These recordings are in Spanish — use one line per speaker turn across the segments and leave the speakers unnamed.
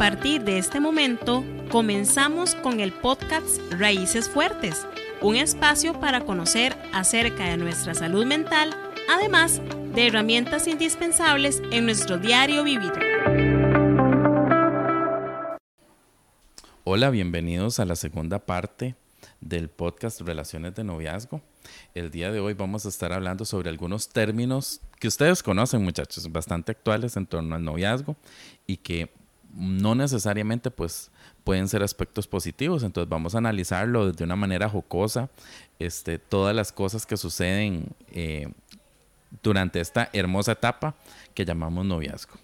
partir de este momento, comenzamos con el podcast Raíces Fuertes, un espacio para conocer acerca de nuestra salud mental, además de herramientas indispensables en nuestro diario vivir.
Hola, bienvenidos a la segunda parte del podcast Relaciones de Noviazgo. El día de hoy vamos a estar hablando sobre algunos términos que ustedes conocen, muchachos, bastante actuales en torno al noviazgo y que no necesariamente pues pueden ser aspectos positivos. Entonces vamos a analizarlo de una manera jocosa, este, todas las cosas que suceden eh, durante esta hermosa etapa que llamamos noviazgo.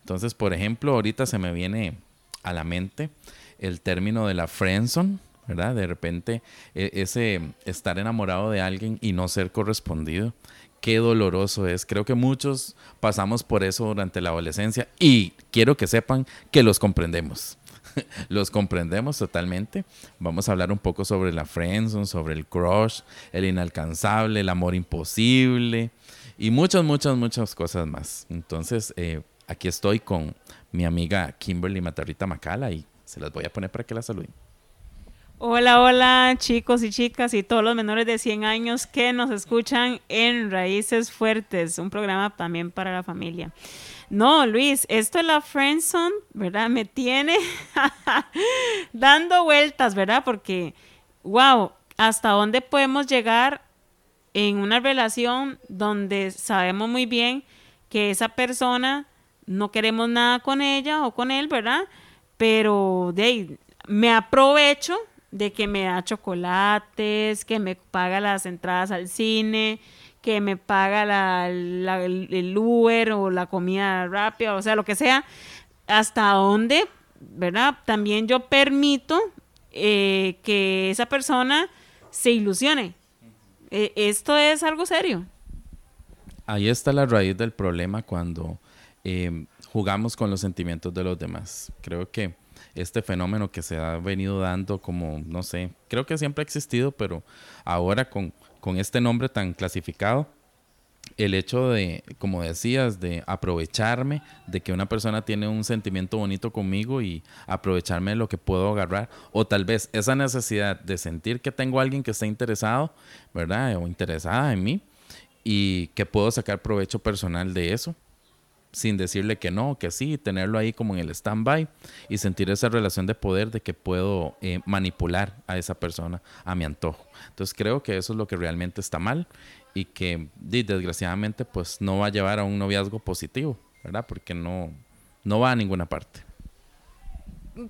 Entonces, por ejemplo, ahorita se me viene a la mente el término de la friendzone, ¿verdad? De repente e, ese estar enamorado de alguien y no ser correspondido, qué doloroso es. Creo que muchos pasamos por eso durante la adolescencia y quiero que sepan que los comprendemos. los comprendemos totalmente. Vamos a hablar un poco sobre la friendzone, sobre el crush, el inalcanzable, el amor imposible y muchas, muchas, muchas cosas más. Entonces, eh, aquí estoy con mi amiga Kimberly Matarrita Macala y se las voy a poner para que la saluden.
Hola, hola chicos y chicas y todos los menores de 100 años que nos escuchan en Raíces Fuertes, un programa también para la familia. No, Luis, esto de la Friendzone, ¿verdad? Me tiene dando vueltas, ¿verdad? Porque, wow, ¿hasta dónde podemos llegar en una relación donde sabemos muy bien que esa persona no queremos nada con ella o con él, ¿verdad? Pero de ahí, me aprovecho de que me da chocolates, que me paga las entradas al cine, que me paga la, el Uber o la comida rápida, o sea, lo que sea, hasta dónde, ¿verdad? También yo permito eh, que esa persona se ilusione. E, esto es algo serio.
Ahí está la raíz del problema cuando eh, jugamos con los sentimientos de los demás. Creo que este fenómeno que se ha venido dando como, no sé, creo que siempre ha existido, pero ahora con, con este nombre tan clasificado, el hecho de, como decías, de aprovecharme de que una persona tiene un sentimiento bonito conmigo y aprovecharme de lo que puedo agarrar, o tal vez esa necesidad de sentir que tengo a alguien que está interesado, ¿verdad? O interesada en mí y que puedo sacar provecho personal de eso sin decirle que no, que sí, tenerlo ahí como en el stand-by y sentir esa relación de poder de que puedo eh, manipular a esa persona a mi antojo. Entonces creo que eso es lo que realmente está mal y que desgraciadamente pues no va a llevar a un noviazgo positivo, ¿verdad? Porque no, no va a ninguna parte.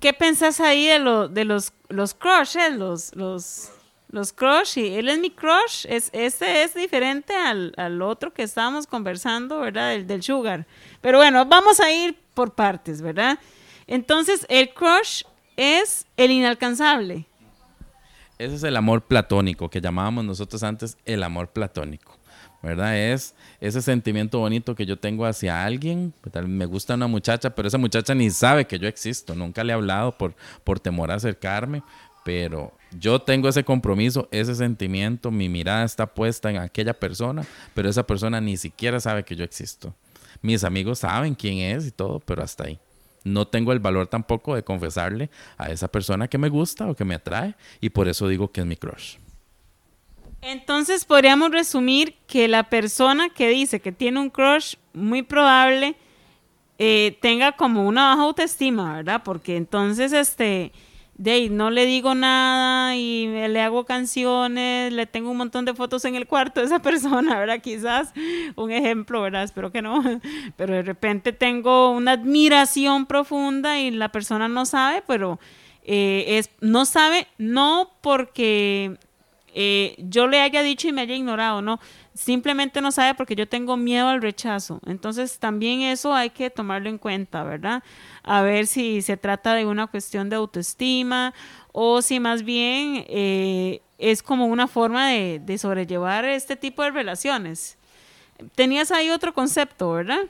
¿Qué pensás ahí de, lo, de los, los crushes, los, los los crush, y él es mi crush, es, este es diferente al, al otro que estábamos conversando, ¿verdad? El del sugar. Pero bueno, vamos a ir por partes, ¿verdad? Entonces, el crush es el inalcanzable.
Ese es el amor platónico que llamábamos nosotros antes el amor platónico. ¿verdad? Es ese sentimiento bonito que yo tengo hacia alguien. Me gusta una muchacha, pero esa muchacha ni sabe que yo existo. Nunca le he hablado por, por temor a acercarme, pero yo tengo ese compromiso, ese sentimiento, mi mirada está puesta en aquella persona, pero esa persona ni siquiera sabe que yo existo. Mis amigos saben quién es y todo, pero hasta ahí. No tengo el valor tampoco de confesarle a esa persona que me gusta o que me atrae y por eso digo que es mi crush.
Entonces podríamos resumir que la persona que dice que tiene un crush muy probable eh, tenga como una baja autoestima, ¿verdad? Porque entonces este de no le digo nada y le hago canciones, le tengo un montón de fotos en el cuarto de esa persona, ¿verdad? Quizás un ejemplo, ¿verdad? Espero que no, pero de repente tengo una admiración profunda y la persona no sabe, pero eh, es, no sabe, no porque eh, yo le haya dicho y me haya ignorado, no, simplemente no sabe porque yo tengo miedo al rechazo. Entonces también eso hay que tomarlo en cuenta, ¿verdad? A ver si se trata de una cuestión de autoestima o si más bien eh, es como una forma de, de sobrellevar este tipo de relaciones. Tenías ahí otro concepto, ¿verdad?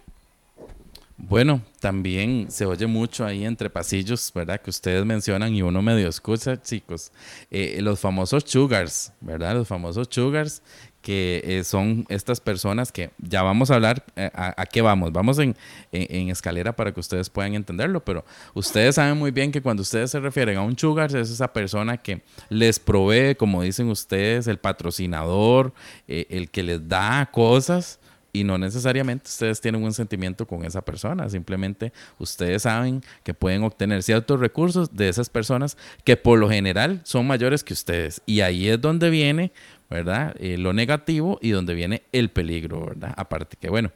Bueno, también se oye mucho ahí entre pasillos, ¿verdad? Que ustedes mencionan y uno medio escucha, chicos. Eh, los famosos sugars, ¿verdad? Los famosos sugars que eh, son estas personas que ya vamos a hablar eh, a, qué vamos. Vamos en, escalera para que ustedes puedan entenderlo, pero ustedes saben muy bien que cuando ustedes se refieren a un sugar es esa persona que les provee, como dicen ustedes, el patrocinador, eh, el que les da cosas y no necesariamente ustedes tienen un sentimiento con esa persona, simplemente ustedes saben que pueden obtener ciertos recursos de esas personas que por lo general son mayores que ustedes. Y ahí es donde viene ¿verdad? Eh, lo negativo y donde viene el peligro, ¿verdad? Aparte que, bueno,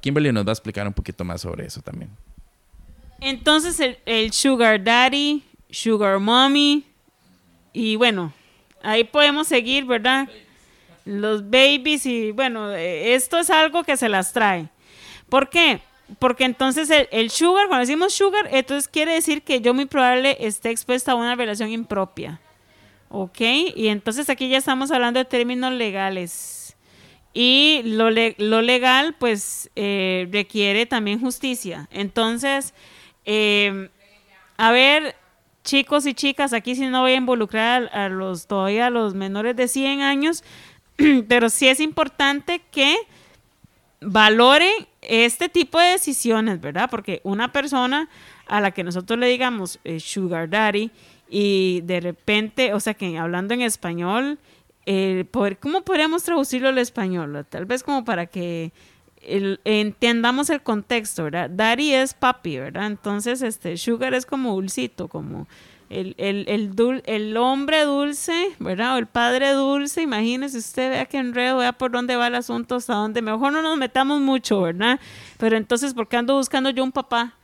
Kimberly nos va a explicar un poquito más sobre eso también.
Entonces, el, Sugar Daddy, Sugar Mommy, y bueno, ahí podemos seguir, ¿verdad? Los babies y bueno, esto es algo que se las trae. ¿Por qué? Porque entonces el, sugar, cuando decimos sugar, entonces quiere decir que yo muy probable esté expuesta a una relación impropia. ¿Ok? Y entonces aquí ya estamos hablando de términos legales. Y lo, lo legal, pues, eh, requiere también justicia. Entonces, eh, a ver, chicos y chicas, aquí sí no voy a involucrar a, los todavía a los menores de 100 años, pero sí es importante que valoren este tipo de decisiones, ¿verdad? Porque una persona a la que nosotros le digamos eh, sugar daddy, y de repente, o sea que hablando en español, ¿cómo podríamos traducirlo al español? Tal vez como para que entendamos el contexto, ¿verdad? Daddy es papi, ¿verdad? Entonces, este, sugar es como dulcito, como el, el, el, el hombre dulce, ¿verdad? O el padre dulce, imagínese usted, vea qué enredo, vea por dónde va el asunto, hasta dónde, mejor no nos metamos mucho, ¿verdad? Pero entonces, ¿por qué ando buscando yo un papá?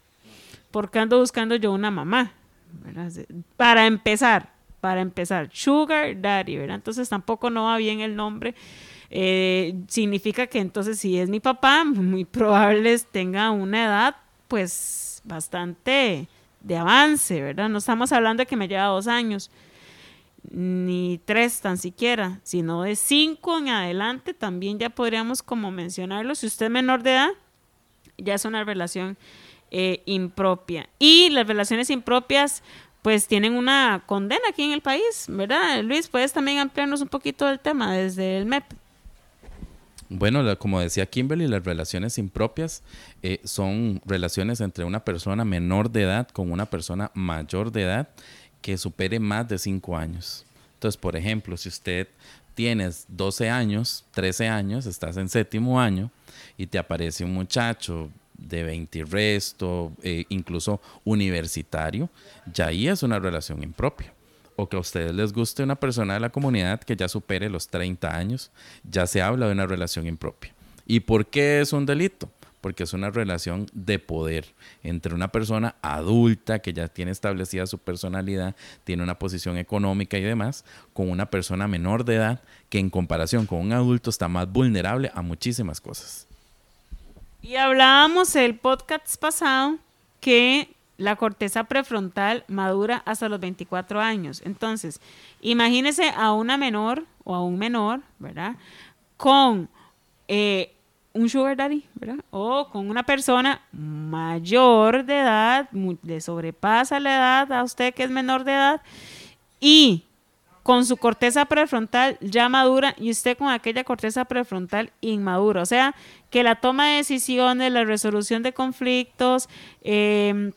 ¿Por qué ando buscando yo una mamá? Para empezar, para empezar, Sugar Daddy, ¿verdad? Entonces tampoco no va bien el nombre. Eh, significa que entonces si es mi papá, muy probable tenga una edad pues bastante de avance, ¿verdad? No estamos hablando de que me lleva dos años, ni tres tan siquiera, sino de cinco en adelante, también ya podríamos como mencionarlo. Si usted es menor de edad, ya es una relación eh, impropia. Y las relaciones impropias pues tienen una condena aquí en el país, ¿verdad? Luis, ¿puedes también ampliarnos un poquito del tema desde el MEP?
Bueno, como decía Kimberly, las relaciones impropias eh, son relaciones entre una persona menor de edad con una persona mayor de edad que supere más de 5 años. Entonces, por ejemplo, si usted tienes 12 años, 13 años, estás en séptimo año y te aparece un muchacho de 20 resto, eh, incluso universitario, ya ahí es una relación impropia. O que a ustedes les guste una persona de la comunidad que ya supere los 30 años, ya se habla de una relación impropia. ¿Y por qué es un delito? Porque es una relación de poder entre una persona adulta que ya tiene establecida su personalidad, tiene una posición económica y demás, con una persona menor de edad que en comparación con un adulto está más vulnerable a muchísimas cosas.
Y hablábamos el podcast pasado que la corteza prefrontal madura hasta los 24 años. Entonces, imagínese a una menor o a un menor, ¿verdad? Con eh, un sugar daddy, ¿verdad? O con una persona mayor de edad, le sobrepasa la edad a usted que es menor de edad, y con su corteza prefrontal ya madura y usted con aquella corteza prefrontal inmadura. O sea, que la toma de decisiones, la resolución de conflictos, em,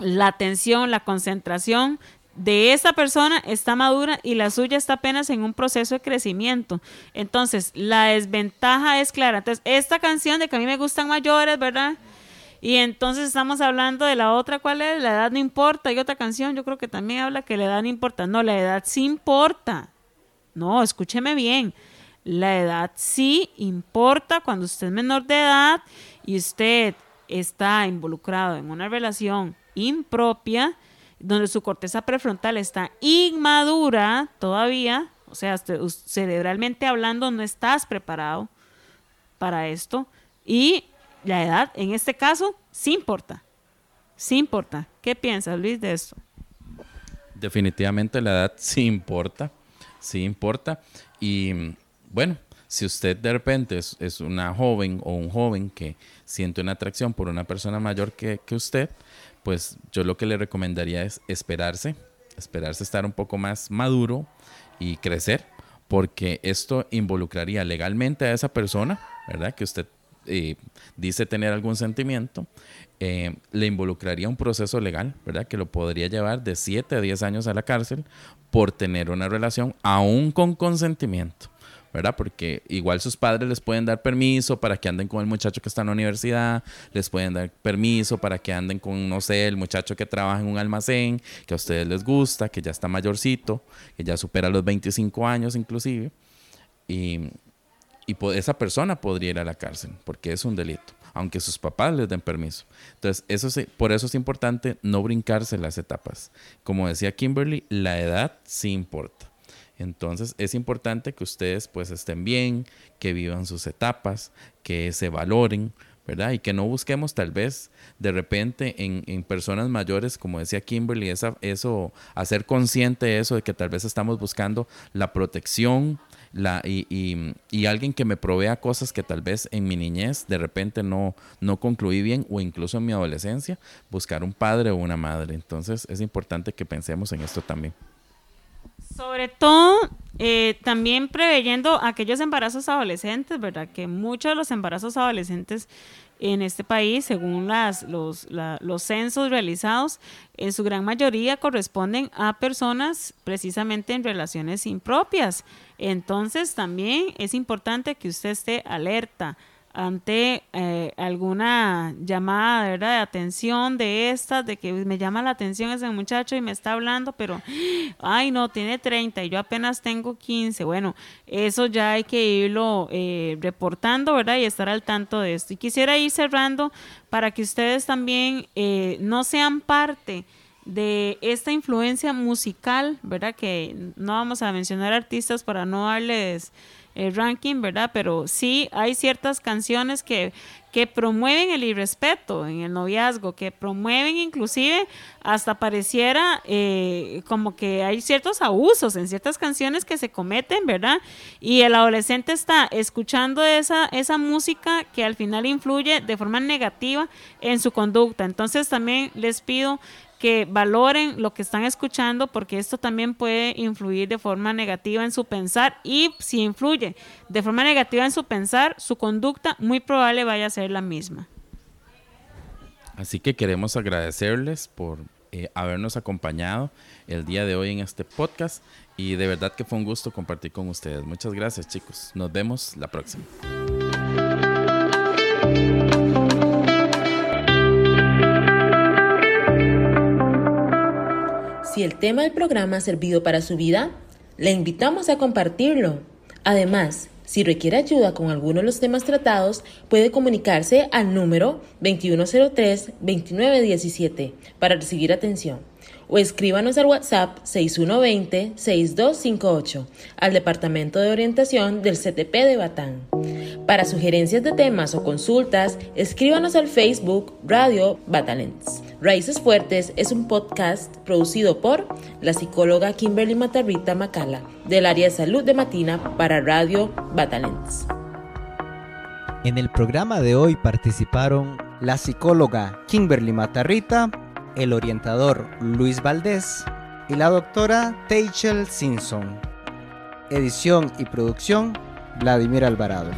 la atención, la concentración de esa persona está madura y la suya está apenas en un proceso de crecimiento. Entonces, la desventaja es clara. Entonces, esta canción de que a mí me gustan mayores, ¿verdad? Y entonces estamos hablando de la otra, ¿cuál es? La edad no importa. Hay otra canción, yo creo que también habla que la edad no importa. No, la edad sí importa. No, escúcheme bien. La edad sí importa cuando usted es menor de edad y usted está involucrado en una relación impropia, donde su corteza prefrontal está inmadura todavía, o sea, cerebralmente hablando no estás preparado para esto y la edad, en este caso, sí importa. Sí importa. ¿Qué piensas, Luis, de esto?
Definitivamente la edad sí importa. Sí importa. Y bueno, si usted de repente es, una joven o un joven que siente una atracción por una persona mayor que, que usted, pues yo lo que le recomendaría es esperarse, esperarse estar un poco más maduro y crecer porque esto involucraría legalmente a esa persona, ¿verdad? Que usted eh, dice tener algún sentimiento, eh, le involucraría un proceso legal, ¿verdad? Que lo podría llevar de 7 a 10 años a la cárcel por tener una relación aún con consentimiento. ¿Verdad? Porque igual sus padres les pueden dar permiso para que anden con el muchacho que está en la universidad, les pueden dar permiso para que anden con, no sé, el muchacho que trabaja en un almacén, que a ustedes les gusta, que ya está mayorcito, que ya supera los 25 años inclusive, y, y esa persona podría ir a la cárcel, porque es un delito aunque sus papás les den permiso. Entonces, eso por eso es importante no brincarse las etapas. Como decía Kimberly, la edad sí importa. Entonces es importante que ustedes pues estén bien, que vivan sus etapas, que se valoren, ¿verdad? Y que no busquemos tal vez de repente en, personas mayores, como decía Kimberly, esa, eso, hacer consciente eso de que tal vez estamos buscando la protección la, y, y, alguien que me provea cosas que tal vez en mi niñez de repente no, no concluí bien o incluso en mi adolescencia, buscar un padre o una madre. Entonces es importante que pensemos en esto también.
Sobre todo, eh, también preveyendo aquellos embarazos adolescentes, ¿verdad? Que muchos de los embarazos adolescentes en este país, según las, los, los censos realizados, en su gran mayoría corresponden a personas precisamente en relaciones impropias. Entonces, también es importante que usted esté alerta ante eh, alguna llamada verdad de atención de estas, de que me llama la atención ese muchacho y me está hablando, pero ay no, tiene 30 y yo apenas tengo 15. Bueno, eso ya hay que irlo eh, reportando, ¿verdad? Y estar al tanto de esto. Y quisiera ir cerrando para que ustedes también eh, no sean parte de esta influencia musical, ¿verdad? Que no vamos a mencionar artistas para no darles el ranking, ¿verdad? Pero sí hay ciertas canciones que, que promueven el irrespeto en el noviazgo, que promueven inclusive hasta pareciera eh, como que hay ciertos abusos en ciertas canciones que se cometen, ¿verdad? Y el adolescente está escuchando esa, esa música que al final influye de forma negativa en su conducta. Entonces también les pido que valoren lo que están escuchando porque esto también puede influir de forma negativa en su pensar y si influye de forma negativa en su pensar, su conducta muy probable vaya a ser la misma.
Así que queremos agradecerles por eh, habernos acompañado el día de hoy en este podcast y de verdad que fue un gusto compartir con ustedes. Muchas gracias chicos. Nos vemos la próxima.
Si el tema del programa ha servido para su vida, le invitamos a compartirlo. Además, si requiere ayuda con alguno de los temas tratados, puede comunicarse al número 2103-2917 para recibir atención o escríbanos al WhatsApp 6120-6258 al Departamento de Orientación del CTP de Batán. Para sugerencias de temas o consultas, escríbanos al Facebook Radio Batalents. Raíces Fuertes es un podcast producido por la psicóloga Kimberly Matarrita Macala del área de salud de Matina para Radio Batalents.
En el programa de hoy participaron la psicóloga Kimberly Matarrita, el orientador Luis Valdés y la doctora Teichel Simpson. Edición y producción Vladimir Alvarado.